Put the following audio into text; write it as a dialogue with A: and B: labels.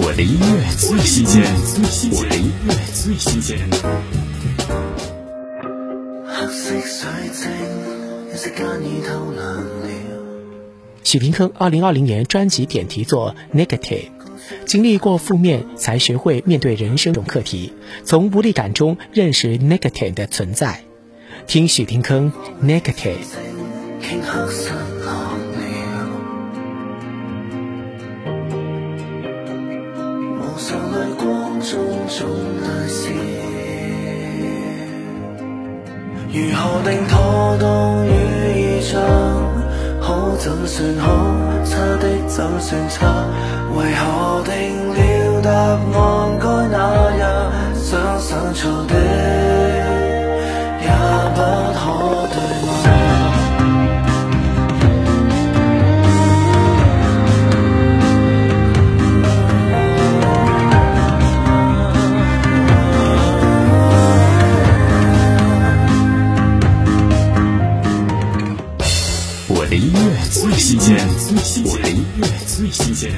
A: 我的音乐最新鲜，我的音乐最新鲜。
B: 许廷铿二零二零年专辑点题作《Negative》，经历过负面，才学会面对人生种课题，从无力感中认识 Negative 的存在。听许廷铿《Negative》。
C: 如何定妥当与意象？好就算好，差的就算差。为何定了答案该那样？想想错的也不可对吗？
A: 我的音乐最新鲜，我的音乐最新鲜。